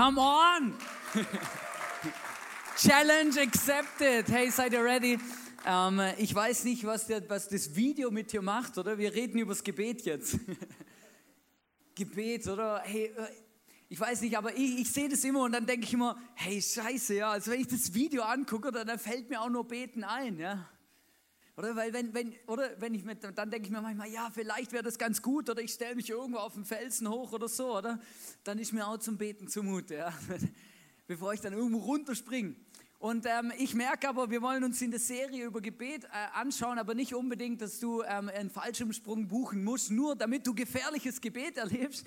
Come on! Challenge accepted. Hey, seid ihr ready? Ähm, ich weiß nicht, was, der, was das Video mit dir macht, oder? Wir reden über das Gebet jetzt. Gebet, oder? Hey, äh, ich weiß nicht, aber ich, ich sehe das immer und dann denke ich immer, hey, scheiße, ja. Also wenn ich das Video angucke, dann fällt mir auch nur Beten ein, ja. Oder, weil wenn, wenn, oder wenn ich mit, dann denke ich mir manchmal, ja, vielleicht wäre das ganz gut oder ich stelle mich irgendwo auf den Felsen hoch oder so, oder? Dann ist mir auch zum Beten zumute, ja. bevor ich dann irgendwo runterspringe. Und ähm, ich merke aber, wir wollen uns in der Serie über Gebet äh, anschauen, aber nicht unbedingt, dass du ähm, einen Fallschirmsprung buchen musst, nur damit du gefährliches Gebet erlebst.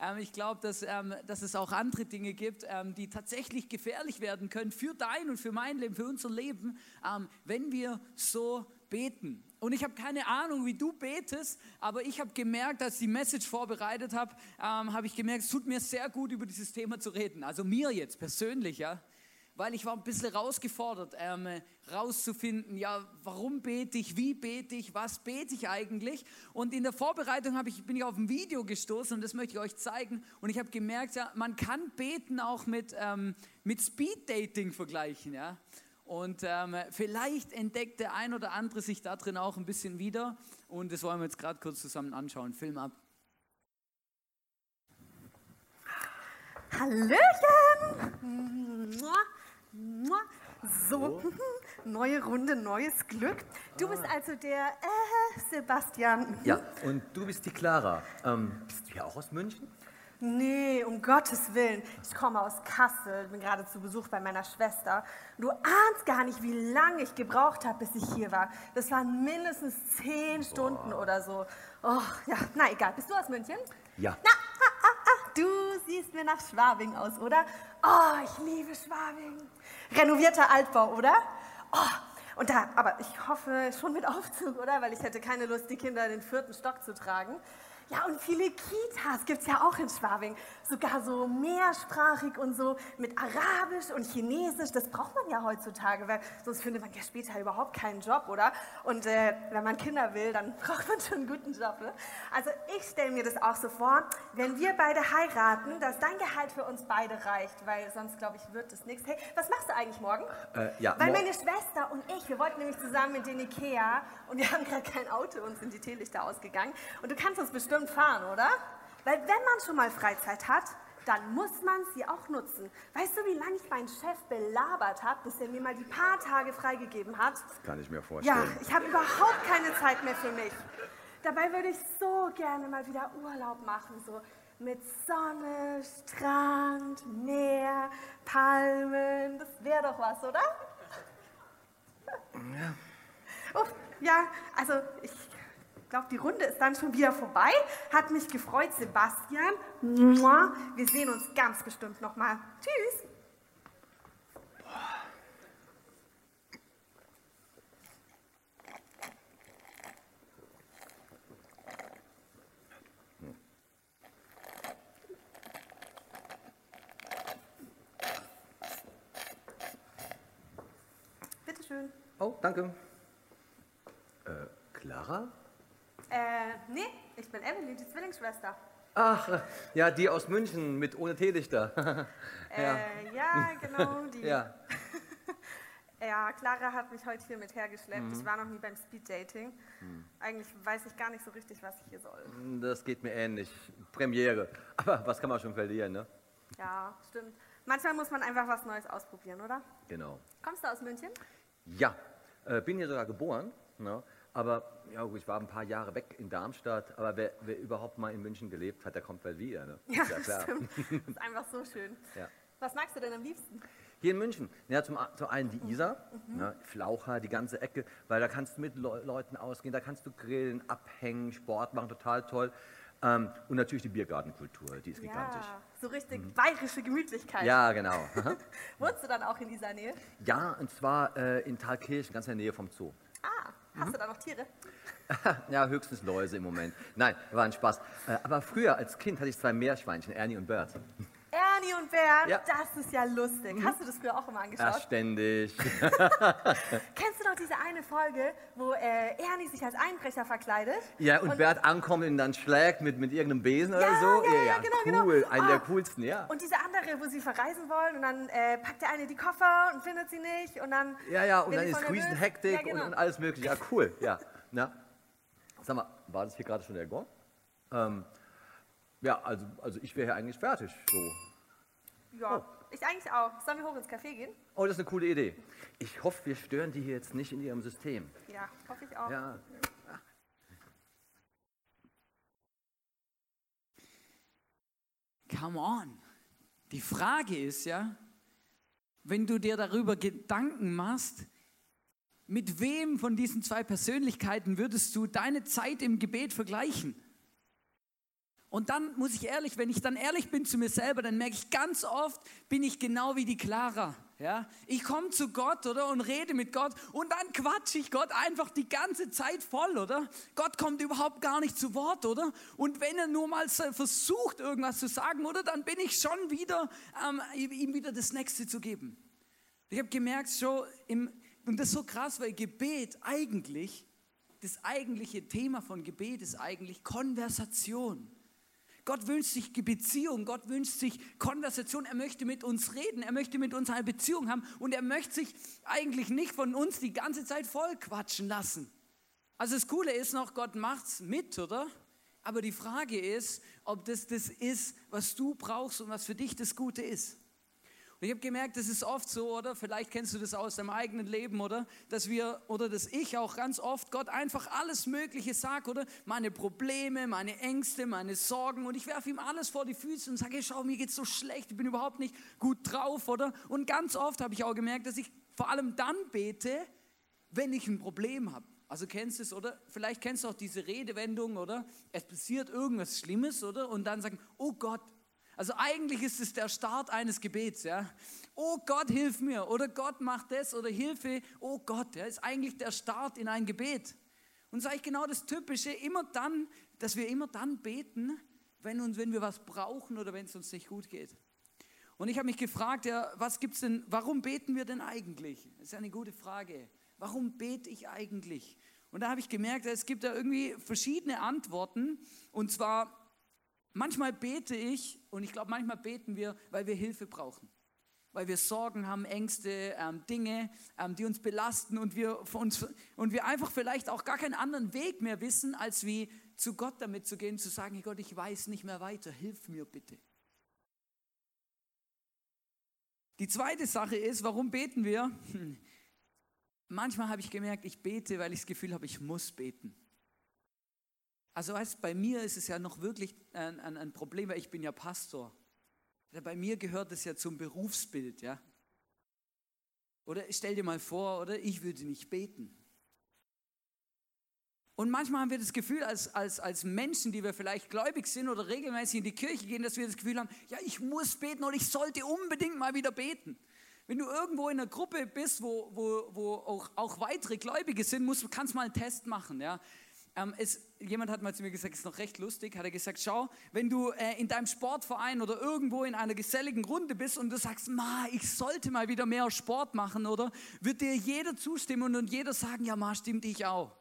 Ähm, ich glaube, dass, ähm, dass es auch andere Dinge gibt, ähm, die tatsächlich gefährlich werden können für dein und für mein Leben, für unser Leben, ähm, wenn wir so beten. Und ich habe keine Ahnung, wie du betest, aber ich habe gemerkt, als ich die Message vorbereitet habe, ähm, habe ich gemerkt, es tut mir sehr gut, über dieses Thema zu reden. Also mir jetzt persönlich, ja. Weil ich war ein bisschen rausgefordert, ähm, rauszufinden, ja, warum bete ich, wie bete ich, was bete ich eigentlich. Und in der Vorbereitung ich, bin ich auf ein Video gestoßen und das möchte ich euch zeigen. Und ich habe gemerkt, ja, man kann beten auch mit, ähm, mit Speed Dating vergleichen, ja. Und ähm, vielleicht entdeckt der ein oder andere sich da drin auch ein bisschen wieder. Und das wollen wir jetzt gerade kurz zusammen anschauen. Film ab. Hallöchen! So, neue Runde, neues Glück. Du bist also der äh, Sebastian. Ja, und du bist die Clara. Ähm, bist du ja auch aus München? Nee, um Gottes Willen. Ich komme aus Kassel, bin gerade zu Besuch bei meiner Schwester. Du ahnst gar nicht, wie lange ich gebraucht habe, bis ich hier war. Das waren mindestens zehn Stunden Boah. oder so. Oh, ja, na egal. Bist du aus München? Ja. Na, ah, ah, ah, du siehst mir nach Schwabing aus, oder? Oh, ich liebe Schwabing. Renovierter Altbau, oder? Oh, und da, aber ich hoffe schon mit Aufzug, oder? Weil ich hätte keine Lust, die Kinder in den vierten Stock zu tragen. Ja, und viele Kitas gibt es ja auch in Schwabing. Sogar so mehrsprachig und so mit Arabisch und Chinesisch. Das braucht man ja heutzutage, weil sonst findet man ja später überhaupt keinen Job, oder? Und äh, wenn man Kinder will, dann braucht man schon einen guten Job. Ne? Also ich stelle mir das auch so vor, wenn wir beide heiraten, dass dein Gehalt für uns beide reicht, weil sonst, glaube ich, wird es nichts. Hey, was machst du eigentlich morgen? Äh, ja, weil meine Schwester und ich, wir wollten nämlich zusammen in den Ikea und wir haben gerade kein Auto und sind die Teelichter ausgegangen. Und du kannst uns bestimmt bestimmt fahren, oder? Weil wenn man schon mal Freizeit hat, dann muss man sie auch nutzen. Weißt du, wie lange ich meinen Chef belabert habe, bis er mir mal die paar Tage freigegeben hat? Das kann ich mir vorstellen. Ja, ich habe überhaupt keine Zeit mehr für mich. Dabei würde ich so gerne mal wieder Urlaub machen, so mit Sonne, Strand, Meer, Palmen. Das wäre doch was, oder? Ja. Oh, ja, also ich glaube, die Runde ist dann schon wieder vorbei. Hat mich gefreut, Sebastian. Wir sehen uns ganz bestimmt nochmal. Tschüss. Bitte schön. Oh, danke. Äh, Clara? Äh, nee, ich bin Emily, die Zwillingsschwester. Ach, ja, die aus München mit ohne Teelichter. ja. Äh, ja, genau, die. Ja. Ja, Clara hat mich heute hier mit hergeschleppt. Mhm. Ich war noch nie beim Speeddating. Mhm. Eigentlich weiß ich gar nicht so richtig, was ich hier soll. Das geht mir ähnlich. Premiere. Aber was kann man schon verlieren, ne? Ja, stimmt. Manchmal muss man einfach was Neues ausprobieren, oder? Genau. Kommst du aus München? Ja, äh, bin hier sogar geboren. Ne? Aber ja, ich war ein paar Jahre weg in Darmstadt. Aber wer, wer überhaupt mal in München gelebt hat, der kommt bald wieder. Ne? Ja, ja klar. stimmt. Das ist einfach so schön. Ja. Was magst du denn am liebsten? Hier in München, ja, zum, zum einen die Isar, mhm. ja, Flaucher, die ganze Ecke, weil da kannst du mit Le Leuten ausgehen, da kannst du grillen, abhängen, Sport machen, total toll. Ähm, und natürlich die Biergartenkultur, die ist ja, gigantisch. So richtig mhm. bayerische Gemütlichkeit. Ja, genau. Wohnst du dann auch in dieser Nähe? Ja, und zwar äh, in Thalkirchen, ganz in der Nähe vom Zoo. Hast mhm. du da noch Tiere? ja, höchstens Läuse im Moment. Nein, war ein Spaß. Äh, aber früher als Kind hatte ich zwei Meerschweinchen, Ernie und Bert. Ernie und Bernd, ja. das ist ja lustig. Mhm. Hast du das früher auch immer angeschaut? Ja, ständig. Kennst du noch diese eine Folge, wo äh, Ernie sich als Einbrecher verkleidet? Ja, und, und, Bert ankommt und dann schlägt mit, mit irgendeinem Besen ja, oder so? Ja, ja, genau, genau. cool. Genau. Einer oh. der coolsten, ja. Und diese andere, wo sie verreisen wollen und dann äh, packt der eine die Koffer und findet sie nicht und dann... Ja, ja, und dann ist Riesenhektik ja, genau. und, und, alles mögliche. Ja, cool, ja. Na, sag mal, war das hier gerade schon der Gong? Ähm, ja, also, also ich wäre hier eigentlich fertig. So. Ja, oh. ich eigentlich auch. Sollen wir hoch ins Café gehen? Oh, das ist eine coole Idee. Ich hoffe, wir stören die hier jetzt nicht in ihrem System. Ja, hoffe ich auch. Ja. Come on. Die Frage ist ja, wenn du dir darüber Gedanken machst, mit wem von diesen zwei Persönlichkeiten würdest du deine Zeit im Gebet vergleichen? Und dann muss ich ehrlich, wenn ich dann ehrlich bin zu mir selber, dann merke ich ganz oft, bin ich genau wie die Clara. Ja, ich komme zu Gott, oder, und rede mit Gott und dann quatsche ich Gott einfach die ganze Zeit voll, oder? Gott kommt überhaupt gar nicht zu Wort, oder? Und wenn er nur mal versucht, irgendwas zu sagen, oder, dann bin ich schon wieder, ähm, ihm wieder das Nächste zu geben. Ich habe gemerkt, schon im, und das ist so krass, weil Gebet eigentlich, das eigentliche Thema von Gebet ist eigentlich Konversation. Gott wünscht sich Beziehung, Gott wünscht sich Konversation, er möchte mit uns reden, er möchte mit uns eine Beziehung haben und er möchte sich eigentlich nicht von uns die ganze Zeit voll quatschen lassen. Also das Coole ist noch, Gott macht's mit, oder? Aber die Frage ist, ob das das ist, was du brauchst und was für dich das Gute ist. Ich habe gemerkt, das ist oft so, oder? Vielleicht kennst du das aus deinem eigenen Leben, oder? Dass wir, oder dass ich auch ganz oft Gott einfach alles Mögliche sage, oder? Meine Probleme, meine Ängste, meine Sorgen und ich werfe ihm alles vor die Füße und sage, hey, schau, mir geht's so schlecht, ich bin überhaupt nicht gut drauf, oder? Und ganz oft habe ich auch gemerkt, dass ich vor allem dann bete, wenn ich ein Problem habe. Also kennst du es, oder? Vielleicht kennst du auch diese Redewendung, oder? Es passiert irgendwas Schlimmes, oder? Und dann sagen, oh Gott, also eigentlich ist es der Start eines Gebets, ja. Oh Gott, hilf mir oder Gott macht das oder Hilfe, oh Gott, ja, ist eigentlich der Start in ein Gebet. Und sage ich genau das Typische, immer dann, dass wir immer dann beten, wenn, uns, wenn wir was brauchen oder wenn es uns nicht gut geht. Und ich habe mich gefragt, ja, was gibt's denn, warum beten wir denn eigentlich? Das ist eine gute Frage. Warum bete ich eigentlich? Und da habe ich gemerkt, es gibt da irgendwie verschiedene Antworten. Und zwar Manchmal bete ich und ich glaube, manchmal beten wir, weil wir Hilfe brauchen. Weil wir Sorgen haben, Ängste, ähm, Dinge, ähm, die uns belasten und wir, uns, und wir einfach vielleicht auch gar keinen anderen Weg mehr wissen, als wie zu Gott damit zu gehen, zu sagen, hey Gott, ich weiß nicht mehr weiter, hilf mir bitte. Die zweite Sache ist, warum beten wir? Hm. Manchmal habe ich gemerkt, ich bete, weil ich das Gefühl habe, ich muss beten. Also weißt, bei mir ist es ja noch wirklich ein, ein, ein Problem, weil ich bin ja Pastor. Bei mir gehört es ja zum Berufsbild, ja. Oder stell dir mal vor, oder ich würde nicht beten. Und manchmal haben wir das Gefühl, als, als, als Menschen, die wir vielleicht gläubig sind oder regelmäßig in die Kirche gehen, dass wir das Gefühl haben, ja, ich muss beten oder ich sollte unbedingt mal wieder beten. Wenn du irgendwo in einer Gruppe bist, wo, wo, wo auch, auch weitere Gläubige sind, musst, kannst mal einen Test machen. Ja? Ähm, es, jemand hat mal zu mir gesagt, ist noch recht lustig, hat er gesagt, schau, wenn du äh, in deinem Sportverein oder irgendwo in einer geselligen Runde bist und du sagst, ma, ich sollte mal wieder mehr Sport machen, oder, wird dir jeder zustimmen und jeder sagen, ja, ma, stimmt ich auch.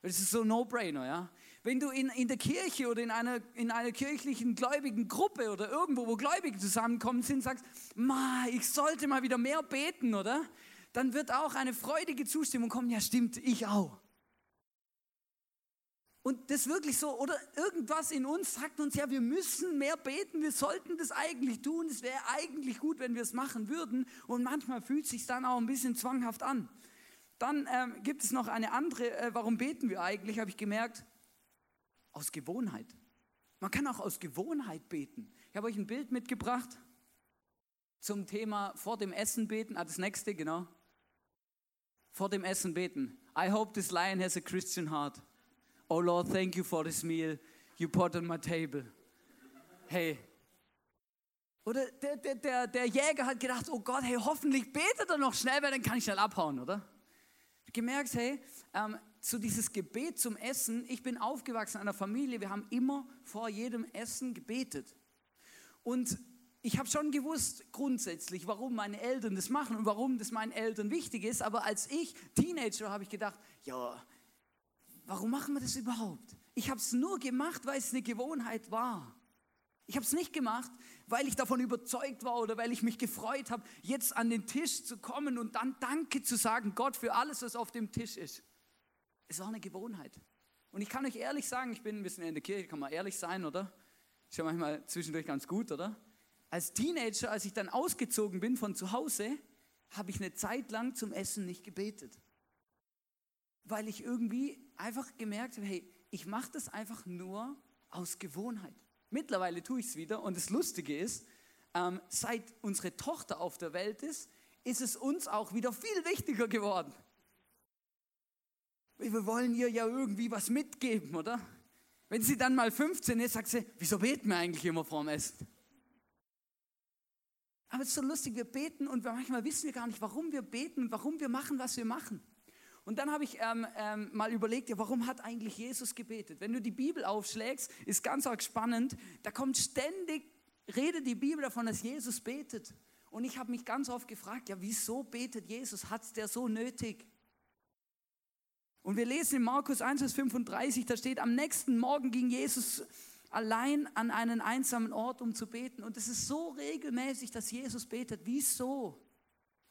Das ist so ein No-Brainer, ja. Wenn du in, in der Kirche oder in einer, in einer kirchlichen gläubigen Gruppe oder irgendwo, wo Gläubige zusammenkommen sind, sagst, Ma, ich sollte mal wieder mehr beten, oder? Dann wird auch eine freudige Zustimmung kommen, ja stimmt, ich auch. Und das wirklich so, oder irgendwas in uns sagt uns, ja, wir müssen mehr beten, wir sollten das eigentlich tun, es wäre eigentlich gut, wenn wir es machen würden. Und manchmal fühlt es sich dann auch ein bisschen zwanghaft an. Dann ähm, gibt es noch eine andere, äh, warum beten wir eigentlich, habe ich gemerkt, aus Gewohnheit. Man kann auch aus Gewohnheit beten. Ich habe euch ein Bild mitgebracht zum Thema vor dem Essen beten. Ah, das nächste, genau. Vor dem Essen beten. I hope this lion has a Christian heart. Oh Lord, thank you for this meal you put on my table. Hey. Oder der, der, der, der Jäger hat gedacht, oh Gott, hey, hoffentlich betet er noch schnell, weil dann kann ich schnell abhauen, oder? Gemerkt, hey, ähm, so dieses Gebet zum Essen, ich bin aufgewachsen in einer Familie, wir haben immer vor jedem Essen gebetet. Und ich habe schon gewusst grundsätzlich, warum meine Eltern das machen und warum das meinen Eltern wichtig ist, aber als ich Teenager habe ich gedacht, ja, warum machen wir das überhaupt? Ich habe es nur gemacht, weil es eine Gewohnheit war. Ich habe es nicht gemacht, weil ich davon überzeugt war oder weil ich mich gefreut habe, jetzt an den Tisch zu kommen und dann Danke zu sagen, Gott, für alles, was auf dem Tisch ist. Es war eine Gewohnheit. Und ich kann euch ehrlich sagen, ich bin ein bisschen in der Kirche, kann man ehrlich sein, oder? Ist ja manchmal zwischendurch ganz gut, oder? Als Teenager, als ich dann ausgezogen bin von zu Hause, habe ich eine Zeit lang zum Essen nicht gebetet weil ich irgendwie einfach gemerkt hey, ich mache das einfach nur aus Gewohnheit. Mittlerweile tue ich es wieder und das Lustige ist, ähm, seit unsere Tochter auf der Welt ist, ist es uns auch wieder viel wichtiger geworden. Wir wollen ihr ja irgendwie was mitgeben, oder? Wenn sie dann mal 15 ist, sagt sie, wieso beten wir eigentlich immer vorm Essen? Aber es ist so lustig, wir beten und manchmal wissen wir gar nicht, warum wir beten und warum wir machen, was wir machen. Und dann habe ich ähm, ähm, mal überlegt, ja, warum hat eigentlich Jesus gebetet? Wenn du die Bibel aufschlägst, ist ganz arg spannend, da kommt ständig, redet die Bibel davon, dass Jesus betet. Und ich habe mich ganz oft gefragt, ja, wieso betet Jesus? Hat es der so nötig? Und wir lesen in Markus 1, Vers 35, da steht, am nächsten Morgen ging Jesus allein an einen einsamen Ort, um zu beten. Und es ist so regelmäßig, dass Jesus betet. Wieso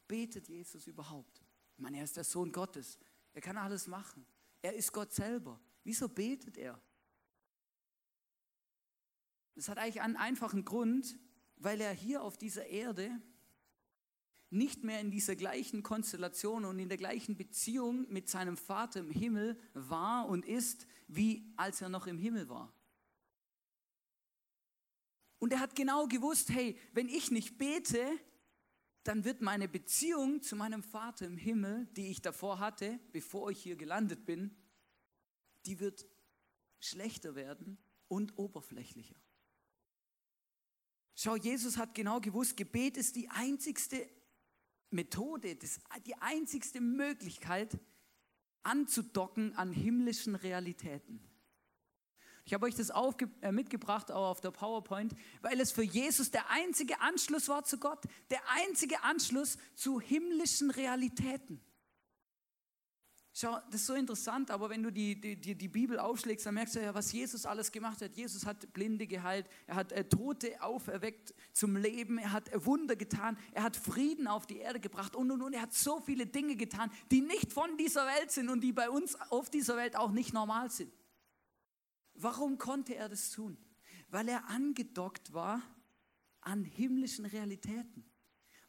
betet Jesus überhaupt? Ich meine, er ist der Sohn Gottes. Er kann alles machen. Er ist Gott selber. Wieso betet er? Das hat eigentlich einen einfachen Grund, weil er hier auf dieser Erde nicht mehr in dieser gleichen Konstellation und in der gleichen Beziehung mit seinem Vater im Himmel war und ist, wie als er noch im Himmel war. Und er hat genau gewusst, hey, wenn ich nicht bete, dann wird meine Beziehung zu meinem Vater im Himmel, die ich davor hatte, bevor ich hier gelandet bin, die wird schlechter werden und oberflächlicher. Schau, Jesus hat genau gewusst, Gebet ist die einzigste Methode, die einzigste Möglichkeit anzudocken an himmlischen Realitäten. Ich habe euch das äh, mitgebracht, auch auf der PowerPoint, weil es für Jesus der einzige Anschluss war zu Gott, der einzige Anschluss zu himmlischen Realitäten. Schau, das ist so interessant, aber wenn du die, die, die Bibel aufschlägst, dann merkst du ja, was Jesus alles gemacht hat. Jesus hat Blinde geheilt, er hat äh, Tote auferweckt zum Leben, er hat Wunder getan, er hat Frieden auf die Erde gebracht und und und. Er hat so viele Dinge getan, die nicht von dieser Welt sind und die bei uns auf dieser Welt auch nicht normal sind. Warum konnte er das tun? Weil er angedockt war an himmlischen Realitäten.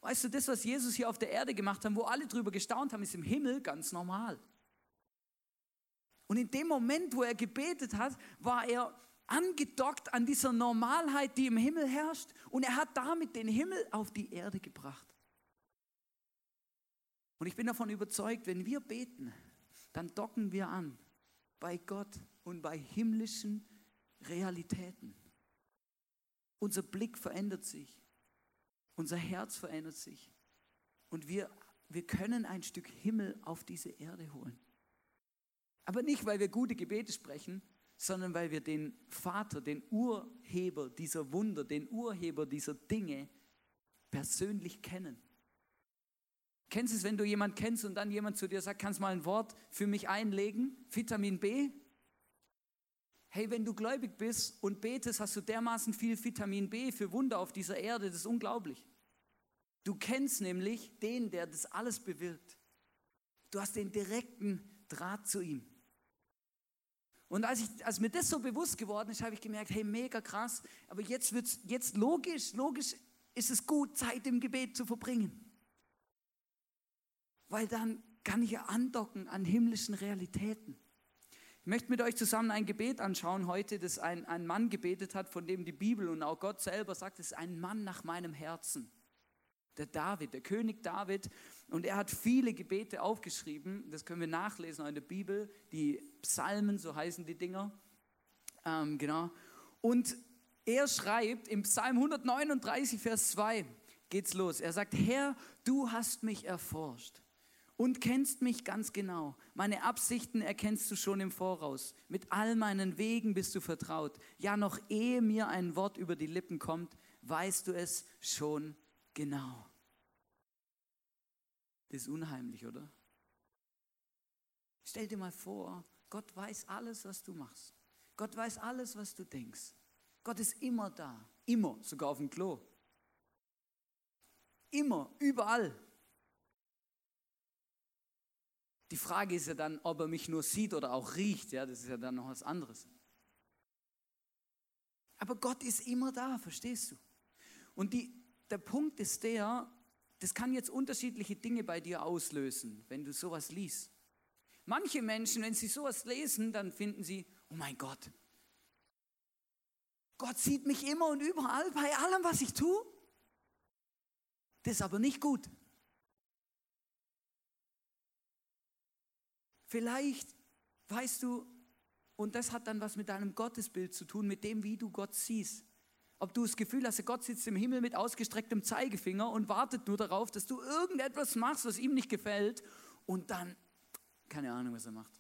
Weißt du, das, was Jesus hier auf der Erde gemacht hat, wo alle drüber gestaunt haben, ist im Himmel ganz normal. Und in dem Moment, wo er gebetet hat, war er angedockt an dieser Normalheit, die im Himmel herrscht. Und er hat damit den Himmel auf die Erde gebracht. Und ich bin davon überzeugt, wenn wir beten, dann docken wir an bei Gott und bei himmlischen Realitäten. Unser Blick verändert sich, unser Herz verändert sich und wir, wir können ein Stück Himmel auf diese Erde holen. Aber nicht, weil wir gute Gebete sprechen, sondern weil wir den Vater, den Urheber dieser Wunder, den Urheber dieser Dinge persönlich kennen. Kennst du es, wenn du jemanden kennst und dann jemand zu dir sagt, kannst du mal ein Wort für mich einlegen? Vitamin B? Hey, wenn du gläubig bist und betest, hast du dermaßen viel Vitamin B für Wunder auf dieser Erde, das ist unglaublich. Du kennst nämlich den, der das alles bewirkt. Du hast den direkten Draht zu ihm. Und als, ich, als mir das so bewusst geworden ist, habe ich gemerkt, hey, mega krass, aber jetzt wird jetzt logisch, logisch ist es gut, Zeit im Gebet zu verbringen. Weil dann kann ich ja andocken an himmlischen Realitäten. Ich möchte mit euch zusammen ein Gebet anschauen heute, das ein, ein Mann gebetet hat, von dem die Bibel und auch Gott selber sagt, es ist ein Mann nach meinem Herzen. Der David, der König David. Und er hat viele Gebete aufgeschrieben, das können wir nachlesen in der Bibel, die Psalmen, so heißen die Dinger. Ähm, genau. Und er schreibt im Psalm 139, Vers 2, geht's los. Er sagt, Herr, du hast mich erforscht und kennst mich ganz genau. Meine Absichten erkennst du schon im Voraus. Mit all meinen Wegen bist du vertraut. Ja, noch ehe mir ein Wort über die Lippen kommt, weißt du es schon genau. Das ist unheimlich, oder? Stell dir mal vor, Gott weiß alles, was du machst. Gott weiß alles, was du denkst. Gott ist immer da, immer, sogar auf dem Klo. Immer, überall. Die Frage ist ja dann, ob er mich nur sieht oder auch riecht. Ja, das ist ja dann noch was anderes. Aber Gott ist immer da, verstehst du? Und die, der Punkt ist der, das kann jetzt unterschiedliche Dinge bei dir auslösen, wenn du sowas liest. Manche Menschen, wenn sie sowas lesen, dann finden sie, oh mein Gott, Gott sieht mich immer und überall bei allem, was ich tue. Das ist aber nicht gut. Vielleicht weißt du, und das hat dann was mit deinem Gottesbild zu tun, mit dem, wie du Gott siehst. Ob du das Gefühl hast, Gott sitzt im Himmel mit ausgestrecktem Zeigefinger und wartet nur darauf, dass du irgendetwas machst, was ihm nicht gefällt und dann, keine Ahnung, was er macht.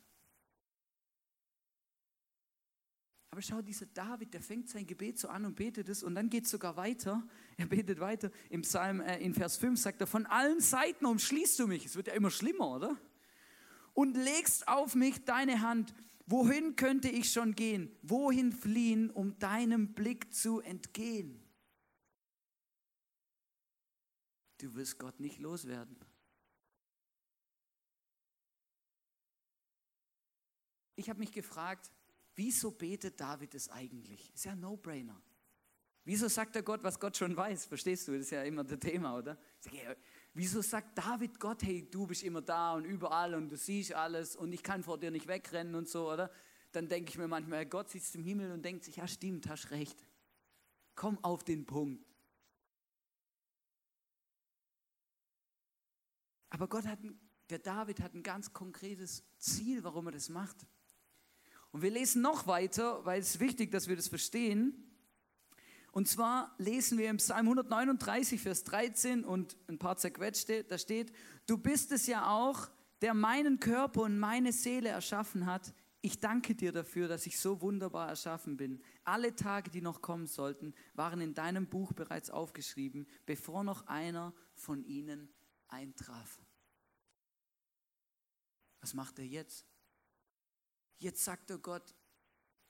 Aber schau, dieser David, der fängt sein Gebet so an und betet es und dann geht es sogar weiter. Er betet weiter. Im Psalm, äh, in Vers 5 sagt er, von allen Seiten umschließt du mich. Es wird ja immer schlimmer, oder? Und legst auf mich deine Hand. Wohin könnte ich schon gehen? Wohin fliehen, um deinem Blick zu entgehen? Du wirst Gott nicht loswerden. Ich habe mich gefragt, Wieso betet David es eigentlich? Ist ja ein No-Brainer. Wieso sagt er Gott, was Gott schon weiß? Verstehst du? Das ist ja immer das Thema, oder? Wieso sagt David Gott, hey, du bist immer da und überall und du siehst alles und ich kann vor dir nicht wegrennen und so, oder? Dann denke ich mir manchmal, Gott sitzt im Himmel und denkt sich, ja stimmt, hast recht. Komm auf den Punkt. Aber Gott hat, der David hat ein ganz konkretes Ziel, warum er das macht. Und wir lesen noch weiter, weil es ist wichtig, dass wir das verstehen. Und zwar lesen wir im Psalm 139, Vers 13 und ein paar zerquetschte, da steht, du bist es ja auch, der meinen Körper und meine Seele erschaffen hat. Ich danke dir dafür, dass ich so wunderbar erschaffen bin. Alle Tage, die noch kommen sollten, waren in deinem Buch bereits aufgeschrieben, bevor noch einer von ihnen eintraf. Was macht er jetzt? Jetzt sagt er Gott,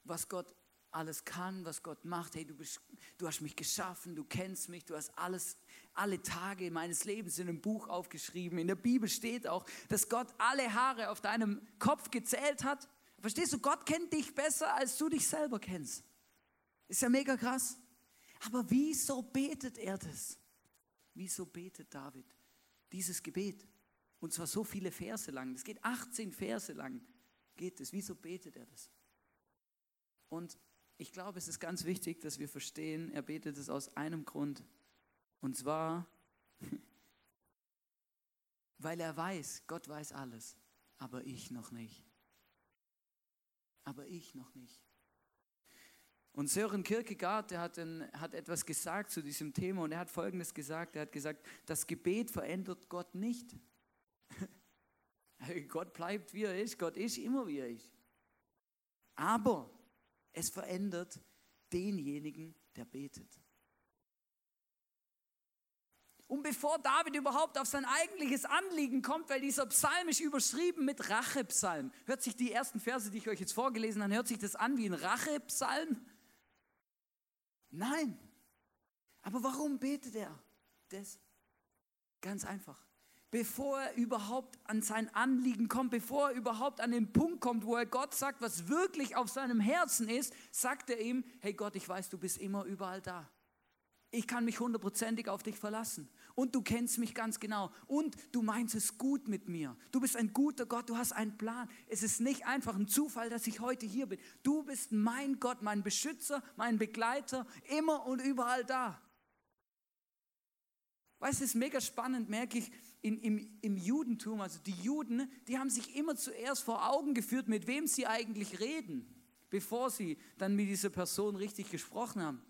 was Gott alles kann, was Gott macht. Hey, du, bist, du hast mich geschaffen, du kennst mich, du hast alles, alle Tage meines Lebens in einem Buch aufgeschrieben. In der Bibel steht auch, dass Gott alle Haare auf deinem Kopf gezählt hat. Verstehst du, Gott kennt dich besser, als du dich selber kennst. Ist ja mega krass. Aber wieso betet er das? Wieso betet David dieses Gebet? Und zwar so viele Verse lang. Das geht 18 Verse lang geht es? Wieso betet er das? Und ich glaube, es ist ganz wichtig, dass wir verstehen, er betet es aus einem Grund. Und zwar, weil er weiß, Gott weiß alles, aber ich noch nicht. Aber ich noch nicht. Und Sören Kierkegaard, der hat, ein, hat etwas gesagt zu diesem Thema und er hat Folgendes gesagt. Er hat gesagt, das Gebet verändert Gott nicht. Gott bleibt, wie er ist. Gott ist immer, wie er ist. Aber es verändert denjenigen, der betet. Und bevor David überhaupt auf sein eigentliches Anliegen kommt, weil dieser Psalm ist überschrieben mit Rachepsalm. Hört sich die ersten Verse, die ich euch jetzt vorgelesen habe, hört sich das an wie ein Rachepsalm? Nein. Aber warum betet er das? Ganz einfach. Bevor er überhaupt an sein Anliegen kommt, bevor er überhaupt an den Punkt kommt, wo er Gott sagt, was wirklich auf seinem Herzen ist, sagt er ihm, hey Gott, ich weiß, du bist immer überall da. Ich kann mich hundertprozentig auf dich verlassen. Und du kennst mich ganz genau. Und du meinst es gut mit mir. Du bist ein guter Gott, du hast einen Plan. Es ist nicht einfach ein Zufall, dass ich heute hier bin. Du bist mein Gott, mein Beschützer, mein Begleiter, immer und überall da. Weißt du, es ist mega spannend, merke ich, in, im, im Judentum, also die Juden, die haben sich immer zuerst vor Augen geführt, mit wem sie eigentlich reden, bevor sie dann mit dieser Person richtig gesprochen haben.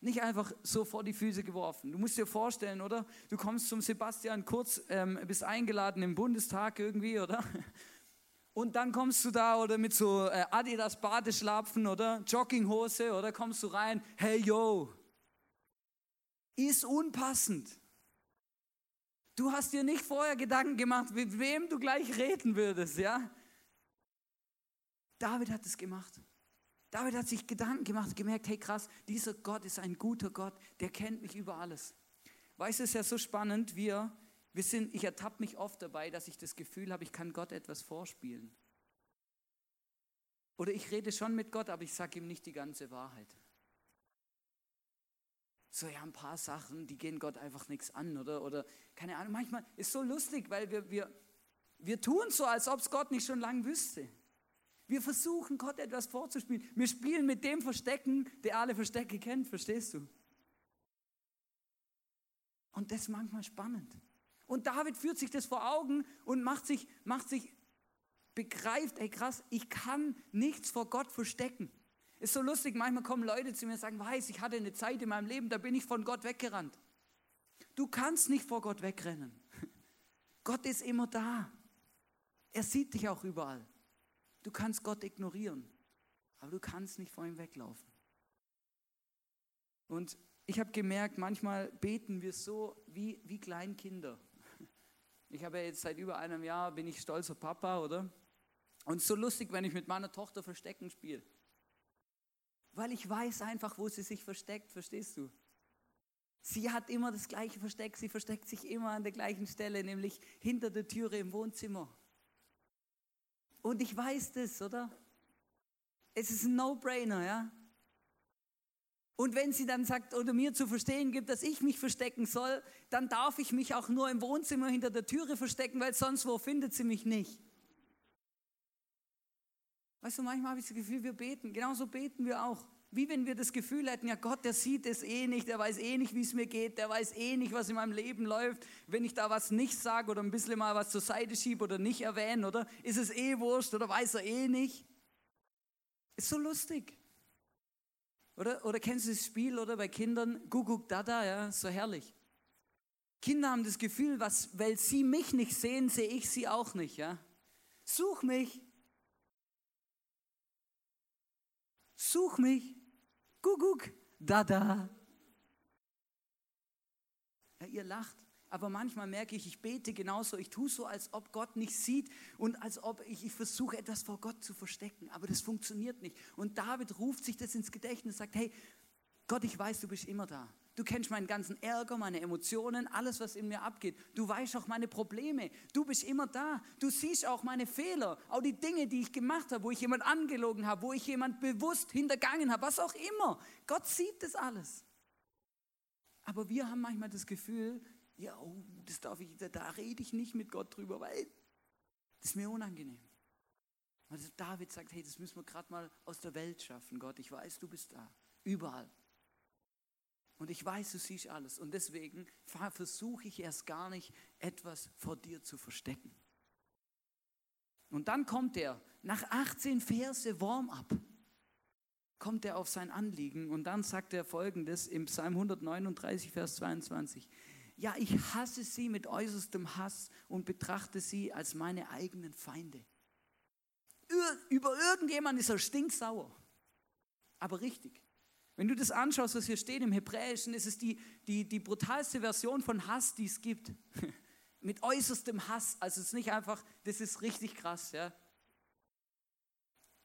Nicht einfach so vor die Füße geworfen. Du musst dir vorstellen, oder? Du kommst zum Sebastian Kurz, ähm, bist eingeladen im Bundestag irgendwie, oder? Und dann kommst du da oder mit so äh, Adidas Badeschlapfen oder Jogginghose oder kommst du rein, hey yo, ist unpassend. Du hast dir nicht vorher Gedanken gemacht, mit wem du gleich reden würdest, ja? David hat es gemacht. David hat sich Gedanken gemacht, gemerkt, hey krass, dieser Gott ist ein guter Gott, der kennt mich über alles. Weißt du, es ist ja so spannend, wir, wir sind, ich ertappe mich oft dabei, dass ich das Gefühl habe, ich kann Gott etwas vorspielen. Oder ich rede schon mit Gott, aber ich sage ihm nicht die ganze Wahrheit. So, ja, ein paar Sachen, die gehen Gott einfach nichts an, oder? Oder, keine Ahnung, manchmal ist so lustig, weil wir, wir, wir tun so, als ob es Gott nicht schon lange wüsste. Wir versuchen Gott etwas vorzuspielen. Wir spielen mit dem Verstecken, der alle Verstecke kennt, verstehst du? Und das ist manchmal spannend. Und David führt sich das vor Augen und macht sich, macht sich begreift, ey krass, ich kann nichts vor Gott verstecken. Ist so lustig, manchmal kommen Leute zu mir und sagen, weiß, ich hatte eine Zeit in meinem Leben, da bin ich von Gott weggerannt. Du kannst nicht vor Gott wegrennen. Gott ist immer da. Er sieht dich auch überall. Du kannst Gott ignorieren, aber du kannst nicht vor ihm weglaufen. Und ich habe gemerkt, manchmal beten wir so wie, wie Kleinkinder. Ich habe ja jetzt seit über einem Jahr, bin ich stolzer Papa, oder? Und so lustig, wenn ich mit meiner Tochter Verstecken spiele. Weil ich weiß einfach, wo sie sich versteckt, verstehst du? Sie hat immer das gleiche Versteck, sie versteckt sich immer an der gleichen Stelle, nämlich hinter der Türe im Wohnzimmer. Und ich weiß das, oder? Es ist ein No-Brainer, ja? Und wenn sie dann sagt oder mir zu verstehen gibt, dass ich mich verstecken soll, dann darf ich mich auch nur im Wohnzimmer hinter der Türe verstecken, weil sonst wo findet sie mich nicht. Weißt du, manchmal habe ich das Gefühl, wir beten, genauso beten wir auch. Wie wenn wir das Gefühl hätten, ja Gott, der sieht es eh nicht, der weiß eh nicht, wie es mir geht, der weiß eh nicht, was in meinem Leben läuft. Wenn ich da was nicht sage oder ein bisschen mal was zur Seite schiebe oder nicht erwähne, oder ist es eh wurscht oder weiß er eh nicht. Ist so lustig. Oder, oder kennst du das Spiel oder bei Kindern, Guguk Dada, ja, so herrlich. Kinder haben das Gefühl, was, weil sie mich nicht sehen, sehe ich sie auch nicht, ja. Such mich. Such mich. Kuckuck, Dada. Ja, ihr lacht, aber manchmal merke ich, ich bete genauso. Ich tue so, als ob Gott nicht sieht und als ob ich, ich versuche, etwas vor Gott zu verstecken. Aber das funktioniert nicht. Und David ruft sich das ins Gedächtnis und sagt: Hey, Gott, ich weiß, du bist immer da. Du kennst meinen ganzen Ärger, meine Emotionen, alles, was in mir abgeht. Du weißt auch meine Probleme. Du bist immer da. Du siehst auch meine Fehler, auch die Dinge, die ich gemacht habe, wo ich jemand angelogen habe, wo ich jemand bewusst hintergangen habe, was auch immer. Gott sieht das alles. Aber wir haben manchmal das Gefühl, ja, oh, das darf ich, da, da rede ich nicht mit Gott drüber, weil das ist mir unangenehm. Also David sagt, hey, das müssen wir gerade mal aus der Welt schaffen, Gott. Ich weiß, du bist da, überall. Und ich weiß, du siehst alles. Und deswegen versuche ich erst gar nicht, etwas vor dir zu verstecken. Und dann kommt er, nach 18 Verse Warm-up, kommt er auf sein Anliegen und dann sagt er folgendes im Psalm 139, Vers 22. Ja, ich hasse sie mit äußerstem Hass und betrachte sie als meine eigenen Feinde. Über irgendjemand ist er stinksauer, aber richtig. Wenn du das anschaust, was hier steht im Hebräischen, ist es die, die, die brutalste Version von Hass, die es gibt. Mit äußerstem Hass. Also es ist nicht einfach, das ist richtig krass, ja.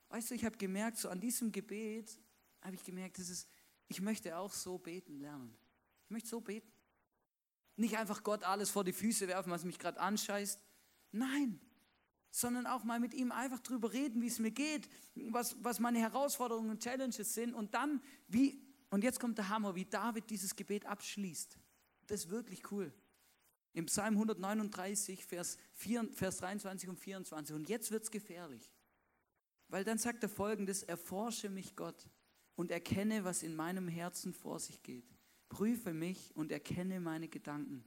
Weißt du, ich habe gemerkt, so an diesem Gebet habe ich gemerkt, das ist, ich möchte auch so beten lernen. Ich möchte so beten. Nicht einfach Gott alles vor die Füße werfen, was mich gerade anscheißt. Nein, sondern auch mal mit ihm einfach drüber reden, wie es mir geht, was, was meine Herausforderungen und Challenges sind und dann, wie, und jetzt kommt der Hammer, wie David dieses Gebet abschließt. Das ist wirklich cool. Im Psalm 139, Vers, 4, Vers 23 und 24. Und jetzt wird es gefährlich. Weil dann sagt er folgendes, erforsche mich Gott und erkenne, was in meinem Herzen vor sich geht. Prüfe mich und erkenne meine Gedanken.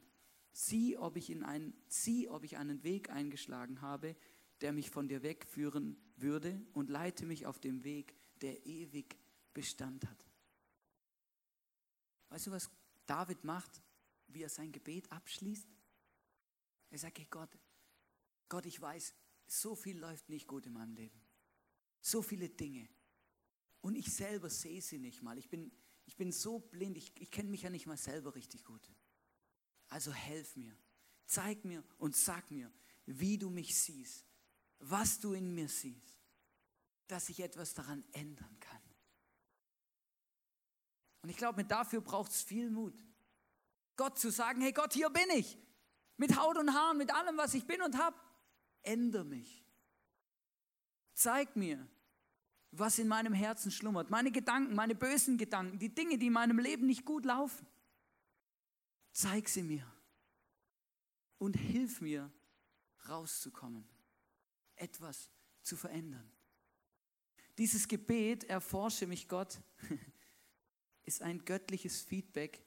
Sieh, ob ich, in einen, sieh, ob ich einen Weg eingeschlagen habe, der mich von dir wegführen würde und leite mich auf dem Weg, der ewig Bestand hat. Weißt du, was David macht, wie er sein Gebet abschließt? Er sagt, hey Gott, Gott, ich weiß, so viel läuft nicht gut in meinem Leben. So viele Dinge. Und ich selber sehe sie nicht mal. Ich bin, ich bin so blind, ich, ich kenne mich ja nicht mal selber richtig gut. Also helf mir, zeig mir und sag mir, wie du mich siehst, was du in mir siehst, dass ich etwas daran ändern kann. Und ich glaube, dafür braucht es viel Mut. Gott zu sagen, hey Gott, hier bin ich. Mit Haut und Haaren, mit allem, was ich bin und habe. Änder mich. Zeig mir, was in meinem Herzen schlummert. Meine Gedanken, meine bösen Gedanken, die Dinge, die in meinem Leben nicht gut laufen. Zeig sie mir. Und hilf mir, rauszukommen etwas zu verändern. Dieses Gebet, erforsche mich Gott, ist ein göttliches Feedback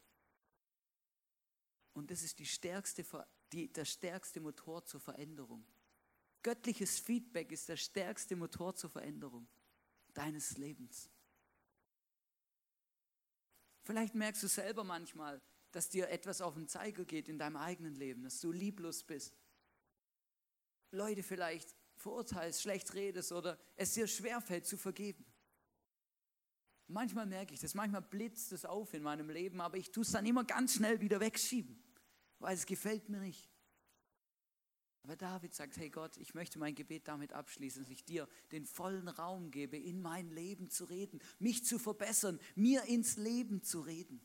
und das ist die stärkste, die, der stärkste Motor zur Veränderung. Göttliches Feedback ist der stärkste Motor zur Veränderung deines Lebens. Vielleicht merkst du selber manchmal, dass dir etwas auf den Zeiger geht in deinem eigenen Leben, dass du lieblos bist. Leute vielleicht verurteilst, schlecht redest oder es dir schwerfällt zu vergeben. Manchmal merke ich das, manchmal blitzt es auf in meinem Leben, aber ich tue es dann immer ganz schnell wieder wegschieben, weil es gefällt mir nicht. Aber David sagt, hey Gott, ich möchte mein Gebet damit abschließen, dass ich dir den vollen Raum gebe, in mein Leben zu reden, mich zu verbessern, mir ins Leben zu reden.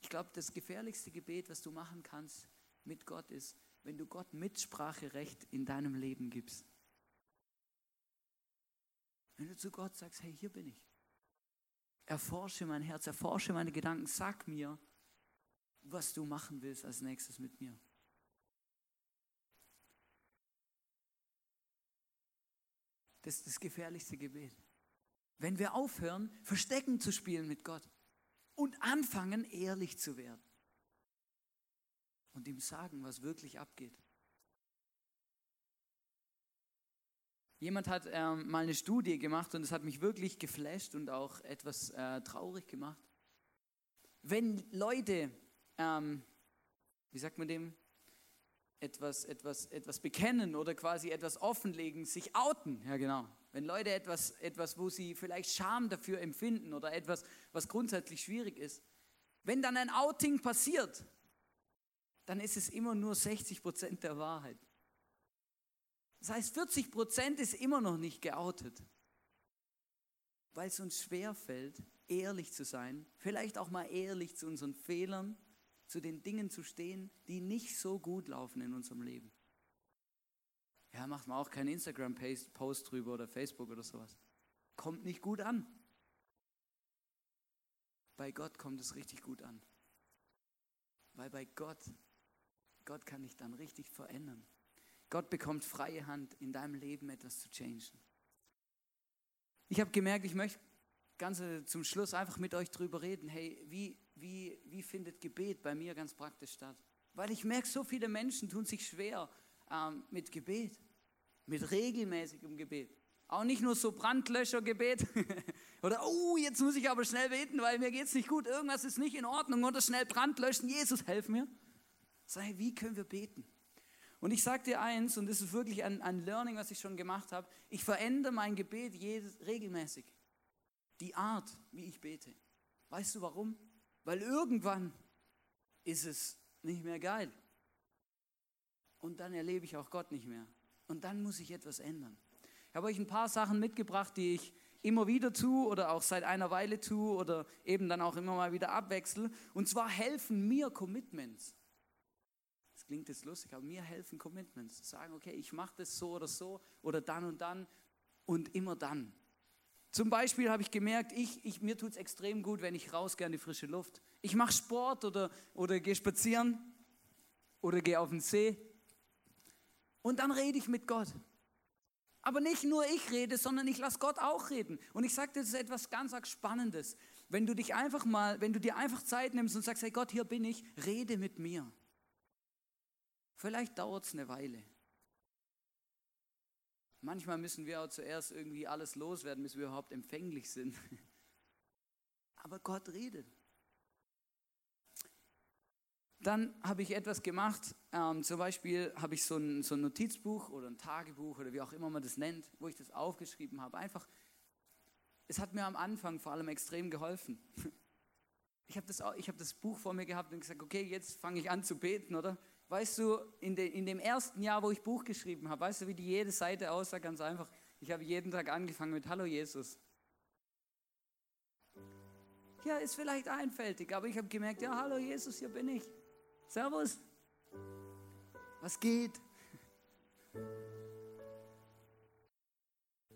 Ich glaube, das gefährlichste Gebet, was du machen kannst mit Gott, ist, wenn du Gott Mitspracherecht in deinem Leben gibst. Wenn du zu Gott sagst, hey, hier bin ich. Erforsche mein Herz, erforsche meine Gedanken, sag mir, was du machen willst als nächstes mit mir. Das ist das gefährlichste Gebet. Wenn wir aufhören, Verstecken zu spielen mit Gott und anfangen, ehrlich zu werden und ihm sagen, was wirklich abgeht. Jemand hat ähm, mal eine Studie gemacht und es hat mich wirklich geflasht und auch etwas äh, traurig gemacht. Wenn Leute, ähm, wie sagt man dem, etwas, etwas, etwas bekennen oder quasi etwas offenlegen, sich outen, ja genau. Wenn Leute etwas, etwas, wo sie vielleicht Scham dafür empfinden oder etwas, was grundsätzlich schwierig ist, wenn dann ein Outing passiert, dann ist es immer nur 60 Prozent der Wahrheit. Das heißt, 40 Prozent ist immer noch nicht geoutet, weil es uns schwerfällt, ehrlich zu sein, vielleicht auch mal ehrlich zu unseren Fehlern, zu den Dingen zu stehen, die nicht so gut laufen in unserem Leben. Ja, macht man auch keinen Instagram-Post drüber oder Facebook oder sowas. Kommt nicht gut an. Bei Gott kommt es richtig gut an. Weil bei Gott Gott kann dich dann richtig verändern. Gott bekommt freie Hand, in deinem Leben etwas zu changen. Ich habe gemerkt, ich möchte ganz zum Schluss einfach mit euch drüber reden. Hey, wie, wie, wie findet Gebet bei mir ganz praktisch statt? Weil ich merke, so viele Menschen tun sich schwer ähm, mit Gebet, mit regelmäßigem Gebet. Auch nicht nur so Brandlöschergebet oder, oh, jetzt muss ich aber schnell beten, weil mir geht es nicht gut, irgendwas ist nicht in Ordnung oder schnell Brand löschen, Jesus, helf mir. Sei, wie können wir beten? Und ich sage dir eins, und das ist wirklich ein, ein Learning, was ich schon gemacht habe, ich verändere mein Gebet jedes, regelmäßig. die Art, wie ich bete. Weißt du warum? Weil irgendwann ist es nicht mehr geil. Und dann erlebe ich auch Gott nicht mehr. Und dann muss ich etwas ändern. Ich habe euch ein paar Sachen mitgebracht, die ich immer wieder tue oder auch seit einer Weile tue oder eben dann auch immer mal wieder abwechsel. Und zwar helfen mir Commitments. Klingt jetzt lustig, aber mir helfen Commitments. Sagen, okay, ich mache das so oder so oder dann und dann und immer dann. Zum Beispiel habe ich gemerkt, ich, ich, mir tut es extrem gut, wenn ich rausgehe in die frische Luft. Ich mache Sport oder, oder gehe spazieren oder gehe auf den See und dann rede ich mit Gott. Aber nicht nur ich rede, sondern ich lasse Gott auch reden. Und ich sage das ist etwas ganz Spannendes. Wenn du dich einfach mal, wenn du dir einfach Zeit nimmst und sagst, hey Gott, hier bin ich, rede mit mir. Vielleicht dauert es eine Weile. Manchmal müssen wir auch zuerst irgendwie alles loswerden, bis wir überhaupt empfänglich sind. Aber Gott redet. Dann habe ich etwas gemacht, ähm, zum Beispiel habe ich so ein, so ein Notizbuch oder ein Tagebuch oder wie auch immer man das nennt, wo ich das aufgeschrieben habe. Einfach, es hat mir am Anfang vor allem extrem geholfen. Ich habe das, hab das Buch vor mir gehabt und gesagt, okay, jetzt fange ich an zu beten, oder? Weißt du, in, de, in dem ersten Jahr, wo ich Buch geschrieben habe, weißt du, wie die jede Seite aussah? Ganz einfach. Ich habe jeden Tag angefangen mit Hallo Jesus. Ja, ist vielleicht einfältig, aber ich habe gemerkt, ja, hallo Jesus, hier bin ich. Servus. Was geht?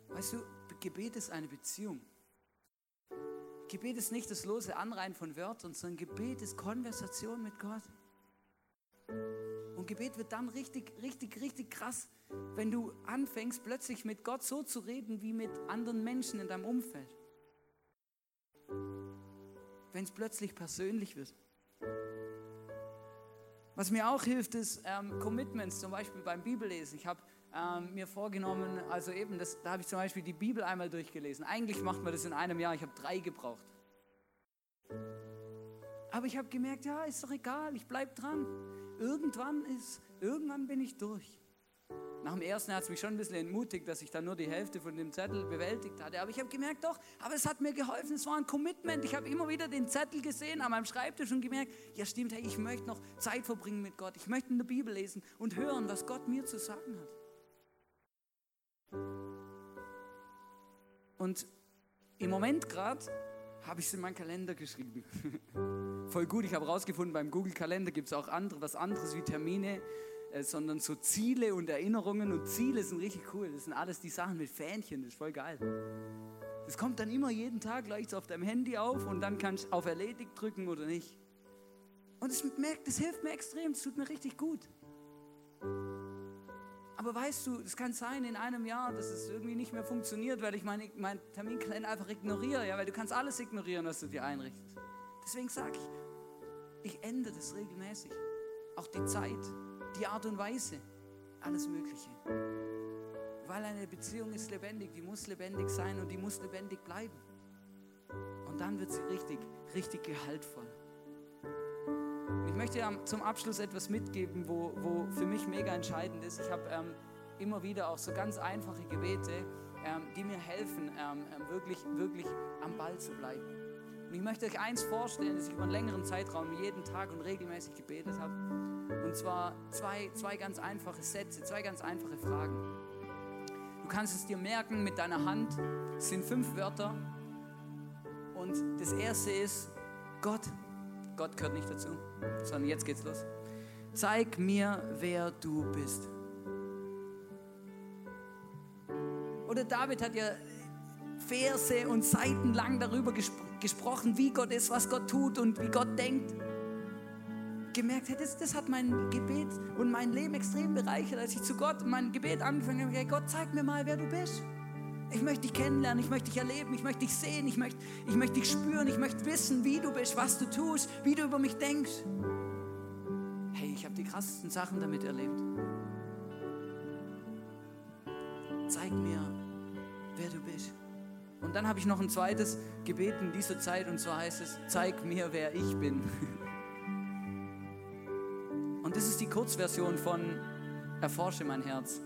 Weißt du, Gebet ist eine Beziehung. Gebet ist nicht das lose Anreihen von Wörtern, sondern Gebet ist Konversation mit Gott. Und Gebet wird dann richtig, richtig, richtig krass, wenn du anfängst, plötzlich mit Gott so zu reden wie mit anderen Menschen in deinem Umfeld. Wenn es plötzlich persönlich wird. Was mir auch hilft, ist ähm, Commitments, zum Beispiel beim Bibellesen. Ich habe ähm, mir vorgenommen, also eben, das, da habe ich zum Beispiel die Bibel einmal durchgelesen. Eigentlich macht man das in einem Jahr, ich habe drei gebraucht. Aber ich habe gemerkt, ja, ist doch egal, ich bleibe dran. Irgendwann ist, irgendwann bin ich durch. Nach dem ersten hat es mich schon ein bisschen entmutigt, dass ich dann nur die Hälfte von dem Zettel bewältigt hatte. Aber ich habe gemerkt, doch, aber es hat mir geholfen, es war ein Commitment. Ich habe immer wieder den Zettel gesehen an meinem Schreibtisch und gemerkt, ja stimmt, hey, ich möchte noch Zeit verbringen mit Gott. Ich möchte in der Bibel lesen und hören, was Gott mir zu sagen hat. Und im Moment gerade habe ich es in meinen Kalender geschrieben. Voll gut, ich habe herausgefunden, beim Google-Kalender gibt es auch andere, was anderes wie Termine, äh, sondern so Ziele und Erinnerungen. Und Ziele sind richtig cool. Das sind alles die Sachen mit Fähnchen, das ist voll geil. Das kommt dann immer jeden Tag, leuchtet auf deinem Handy auf und dann kannst du auf Erledigt drücken oder nicht. Und das, merkt, das hilft mir extrem, es tut mir richtig gut. Aber weißt du, es kann sein in einem Jahr, dass es irgendwie nicht mehr funktioniert, weil ich meinen mein Terminkalender einfach ignoriere, ja, weil du kannst alles ignorieren, was du dir einrichtest. Deswegen sage ich, ich ändere das regelmäßig. Auch die Zeit, die Art und Weise, alles Mögliche. Weil eine Beziehung ist lebendig, die muss lebendig sein und die muss lebendig bleiben. Und dann wird sie richtig, richtig gehaltvoll. Ich möchte zum Abschluss etwas mitgeben, wo, wo für mich mega entscheidend ist. Ich habe ähm, immer wieder auch so ganz einfache Gebete, ähm, die mir helfen, ähm, ähm wirklich, wirklich am Ball zu bleiben. Und ich möchte euch eins vorstellen, dass ich über einen längeren Zeitraum jeden Tag und regelmäßig gebetet habe. Und zwar zwei, zwei ganz einfache Sätze, zwei ganz einfache Fragen. Du kannst es dir merken mit deiner Hand. Es sind fünf Wörter. Und das erste ist Gott. Gott gehört nicht dazu, sondern jetzt geht's los. Zeig mir, wer du bist. Oder David hat ja Verse und Seiten lang darüber gespro gesprochen, wie Gott ist, was Gott tut und wie Gott denkt. Gemerkt, hey, das, das hat mein Gebet und mein Leben extrem bereichert, als ich zu Gott mein Gebet angefangen habe. Gott, zeig mir mal, wer du bist. Ich möchte dich kennenlernen, ich möchte dich erleben, ich möchte dich sehen, ich möchte, ich möchte dich spüren, ich möchte wissen, wie du bist, was du tust, wie du über mich denkst. Hey, ich habe die krassesten Sachen damit erlebt. Zeig mir, wer du bist. Und dann habe ich noch ein zweites Gebet in dieser Zeit und zwar heißt es, zeig mir, wer ich bin. Und das ist die Kurzversion von Erforsche mein Herz.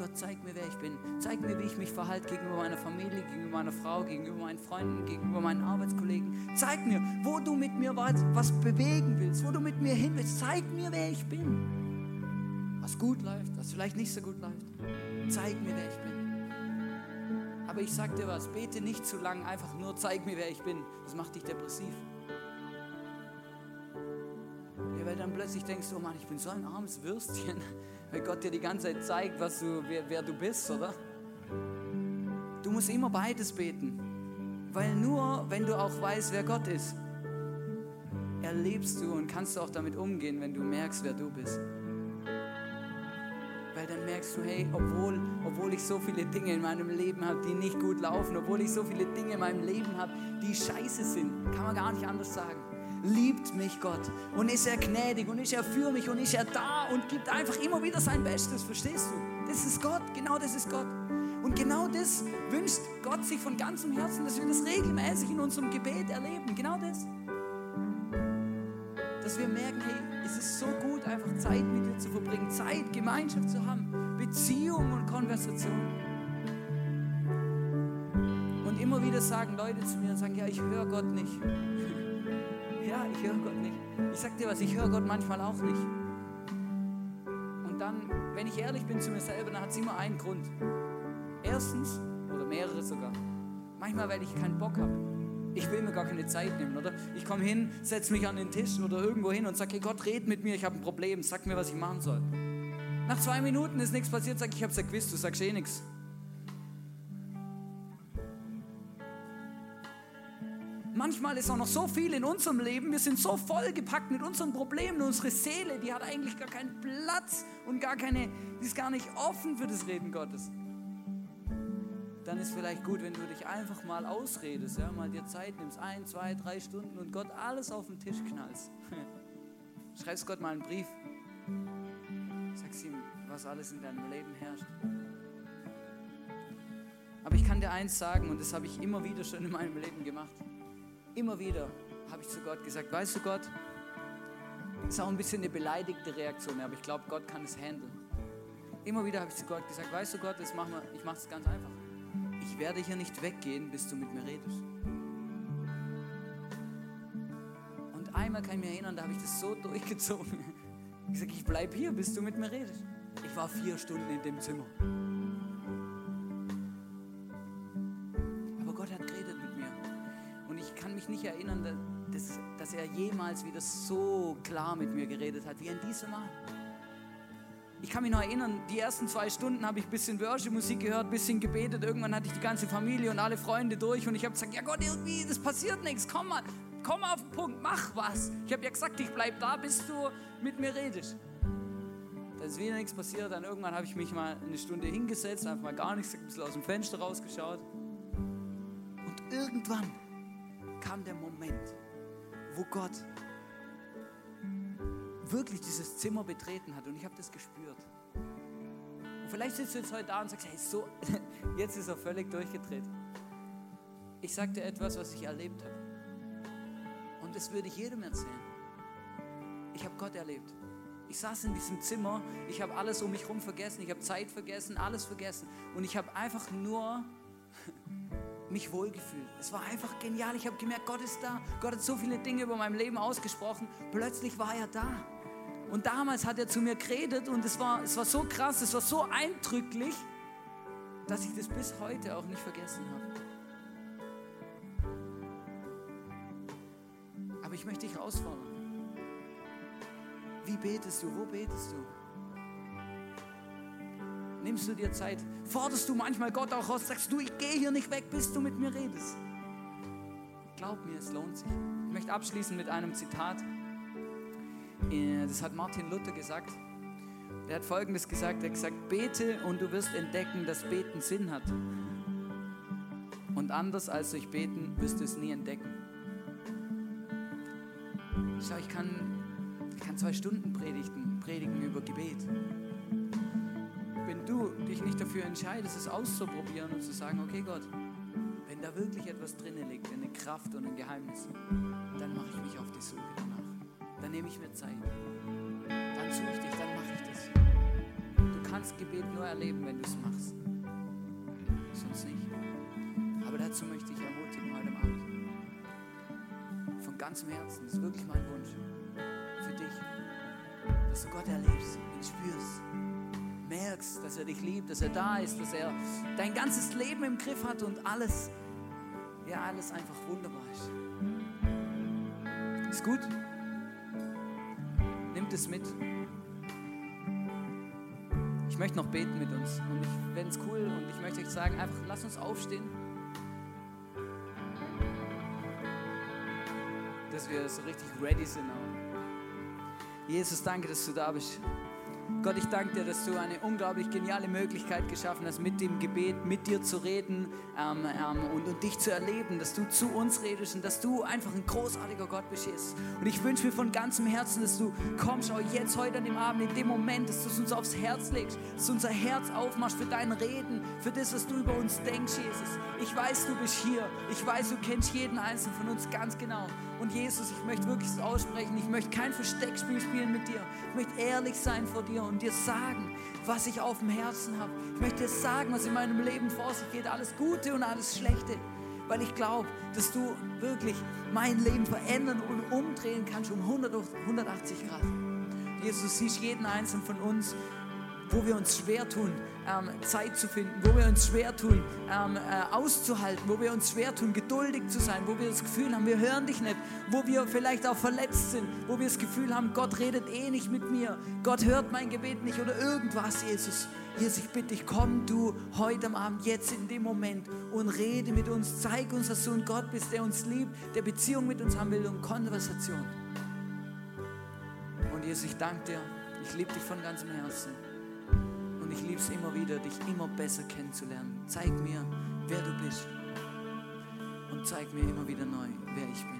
Gott, zeig mir, wer ich bin. Zeig mir, wie ich mich verhalte gegenüber meiner Familie, gegenüber meiner Frau, gegenüber meinen Freunden, gegenüber meinen Arbeitskollegen. Zeig mir, wo du mit mir was bewegen willst, wo du mit mir hin willst. Zeig mir, wer ich bin. Was gut läuft, was vielleicht nicht so gut läuft. Zeig mir, wer ich bin. Aber ich sag dir was, bete nicht zu lang, einfach nur zeig mir, wer ich bin. Das macht dich depressiv. Ja, weil dann plötzlich denkst du, oh Mann, ich bin so ein armes Würstchen, weil Gott dir die ganze Zeit zeigt, was du, wer, wer du bist, oder? Du musst immer beides beten, weil nur wenn du auch weißt, wer Gott ist, erlebst du und kannst du auch damit umgehen, wenn du merkst, wer du bist. Weil dann merkst du, hey, obwohl, obwohl ich so viele Dinge in meinem Leben habe, die nicht gut laufen, obwohl ich so viele Dinge in meinem Leben habe, die scheiße sind, kann man gar nicht anders sagen liebt mich Gott und ist er gnädig und ist er für mich und ist er da und gibt einfach immer wieder sein Bestes, verstehst du? Das ist Gott, genau das ist Gott. Und genau das wünscht Gott sich von ganzem Herzen, dass wir das regelmäßig in unserem Gebet erleben. Genau das. Dass wir merken, hey, es ist so gut, einfach Zeit mit dir zu verbringen, Zeit, Gemeinschaft zu haben, Beziehung und Konversation. Und immer wieder sagen Leute zu mir und sagen, ja, ich höre Gott nicht. Ja, ich höre Gott nicht. Ich sag dir was, ich höre Gott manchmal auch nicht. Und dann, wenn ich ehrlich bin zu mir selber, dann hat es immer einen Grund. Erstens, oder mehrere sogar, manchmal, weil ich keinen Bock habe. Ich will mir gar keine Zeit nehmen, oder? Ich komme hin, setze mich an den Tisch oder irgendwo hin und sage, hey Gott, red mit mir, ich habe ein Problem, sag mir, was ich machen soll. Nach zwei Minuten ist nichts passiert, sag ich, ich habe es ja gewusst, du sagst eh nichts. Manchmal ist auch noch so viel in unserem Leben, wir sind so vollgepackt mit unseren Problemen, unsere Seele, die hat eigentlich gar keinen Platz und gar keine, die ist gar nicht offen für das Reden Gottes. Dann ist vielleicht gut, wenn du dich einfach mal ausredest, ja, mal dir Zeit nimmst, ein, zwei, drei Stunden und Gott alles auf den Tisch knallst. Schreibst Gott mal einen Brief. Sagst ihm, was alles in deinem Leben herrscht. Aber ich kann dir eins sagen, und das habe ich immer wieder schon in meinem Leben gemacht. Immer wieder habe ich zu Gott gesagt, weißt du Gott, das ist auch ein bisschen eine beleidigte Reaktion, aber ich glaube, Gott kann es handeln. Immer wieder habe ich zu Gott gesagt, weißt du Gott, das machen wir, ich mache es ganz einfach. Ich werde hier nicht weggehen, bis du mit mir redest. Und einmal kann ich mich erinnern, da habe ich das so durchgezogen. Ich sage, ich bleibe hier, bis du mit mir redest. Ich war vier Stunden in dem Zimmer. Nicht erinnern, dass, dass er jemals wieder so klar mit mir geredet hat, wie an diesem Mal. Ich kann mich noch erinnern, die ersten zwei Stunden habe ich ein bisschen Worship-Musik gehört, ein bisschen gebetet. Irgendwann hatte ich die ganze Familie und alle Freunde durch und ich habe gesagt, ja Gott, irgendwie, das passiert nichts. Komm mal, komm auf den Punkt, mach was. Ich habe ja gesagt, ich bleibe da, bis du mit mir redest. Da ist wieder nichts passiert. Dann irgendwann habe ich mich mal eine Stunde hingesetzt, einfach mal gar nichts, ein bisschen aus dem Fenster rausgeschaut. Und irgendwann kam der Moment, wo Gott wirklich dieses Zimmer betreten hat und ich habe das gespürt. Und vielleicht sitzt du jetzt heute da und sagst, hey, so, jetzt ist er völlig durchgedreht. Ich dir etwas, was ich erlebt habe. Und das würde ich jedem erzählen. Ich habe Gott erlebt. Ich saß in diesem Zimmer, ich habe alles um mich herum vergessen, ich habe Zeit vergessen, alles vergessen. Und ich habe einfach nur mich wohlgefühlt. Es war einfach genial. Ich habe gemerkt, Gott ist da. Gott hat so viele Dinge über mein Leben ausgesprochen. Plötzlich war er da. Und damals hat er zu mir geredet und es war, es war so krass, es war so eindrücklich, dass ich das bis heute auch nicht vergessen habe. Aber ich möchte dich herausfordern. Wie betest du? Wo betest du? Nimmst du dir Zeit? Forderst du manchmal Gott auch raus? Sagst du, ich gehe hier nicht weg, bis du mit mir redest? Glaub mir, es lohnt sich. Ich möchte abschließen mit einem Zitat. Äh, das hat Martin Luther gesagt. Er hat Folgendes gesagt. Er hat gesagt, bete und du wirst entdecken, dass Beten Sinn hat. Und anders als durch Beten wirst du es nie entdecken. Schau, ich kann, ich kann zwei Stunden predigen, predigen über Gebet dich nicht dafür entscheidest, es auszuprobieren und zu sagen, okay Gott, wenn da wirklich etwas drinnen liegt, eine Kraft und ein Geheimnis, dann mache ich mich auf die Suche danach. Dann nehme ich mir Zeit. Dann suche ich dich, dann mache ich das. Du kannst Gebet nur erleben, wenn du es machst. Sonst nicht. Aber dazu möchte ich ermutigen heute Abend. Von ganzem Herzen, das ist wirklich mein Wunsch für dich, dass du Gott erlebst, ihn spürst, dass er dich liebt, dass er da ist, dass er dein ganzes Leben im Griff hat und alles, ja, alles einfach wunderbar ist. Ist gut? Nimmt es mit. Ich möchte noch beten mit uns und ich fände es cool und ich möchte euch sagen, einfach lass uns aufstehen. Dass wir so richtig ready sind. Jesus, danke, dass du da bist. Gott, ich danke dir, dass du eine unglaublich geniale Möglichkeit geschaffen hast, mit dem Gebet mit dir zu reden ähm, ähm, und, und, dich zu erleben, dass du zu uns redest und dass du einfach ein großartiger Gott bist. Und ich wünsche mir von ganzem Herzen, dass du kommst, auch jetzt, heute an dem Abend, in dem Moment, dass du es uns aufs Herz legst, dass du unser Herz aufmachst für dein Reden, für das, was du über uns denkst, Jesus. Ich weiß, du bist hier. Ich weiß, du kennst jeden Einzelnen von uns ganz genau. Und Jesus, ich möchte wirklich das aussprechen. Ich möchte kein Versteckspiel spielen mit dir. Ich möchte ehrlich sein vor dir und dir sagen, was ich auf dem Herzen habe. Ich möchte dir sagen, was in meinem Leben vor sich geht. Alles Gute und alles Schlechte. Weil ich glaube, dass du wirklich mein Leben verändern und umdrehen kannst um 100, 180 Grad. Jesus, siehst jeden einzelnen von uns wo wir uns schwer tun, ähm, Zeit zu finden, wo wir uns schwer tun, ähm, äh, auszuhalten, wo wir uns schwer tun, geduldig zu sein, wo wir das Gefühl haben, wir hören dich nicht, wo wir vielleicht auch verletzt sind, wo wir das Gefühl haben, Gott redet eh nicht mit mir, Gott hört mein Gebet nicht oder irgendwas, Jesus. Jesus, ich bitte dich, komm du heute am Abend, jetzt in dem Moment und rede mit uns, zeig uns, dass du ein Gott bist, der uns liebt, der Beziehung mit uns haben will und Konversation. Und Jesus, ich danke dir, ich liebe dich von ganzem Herzen. Und ich liebe es immer wieder, dich immer besser kennenzulernen. Zeig mir, wer du bist. Und zeig mir immer wieder neu, wer ich bin.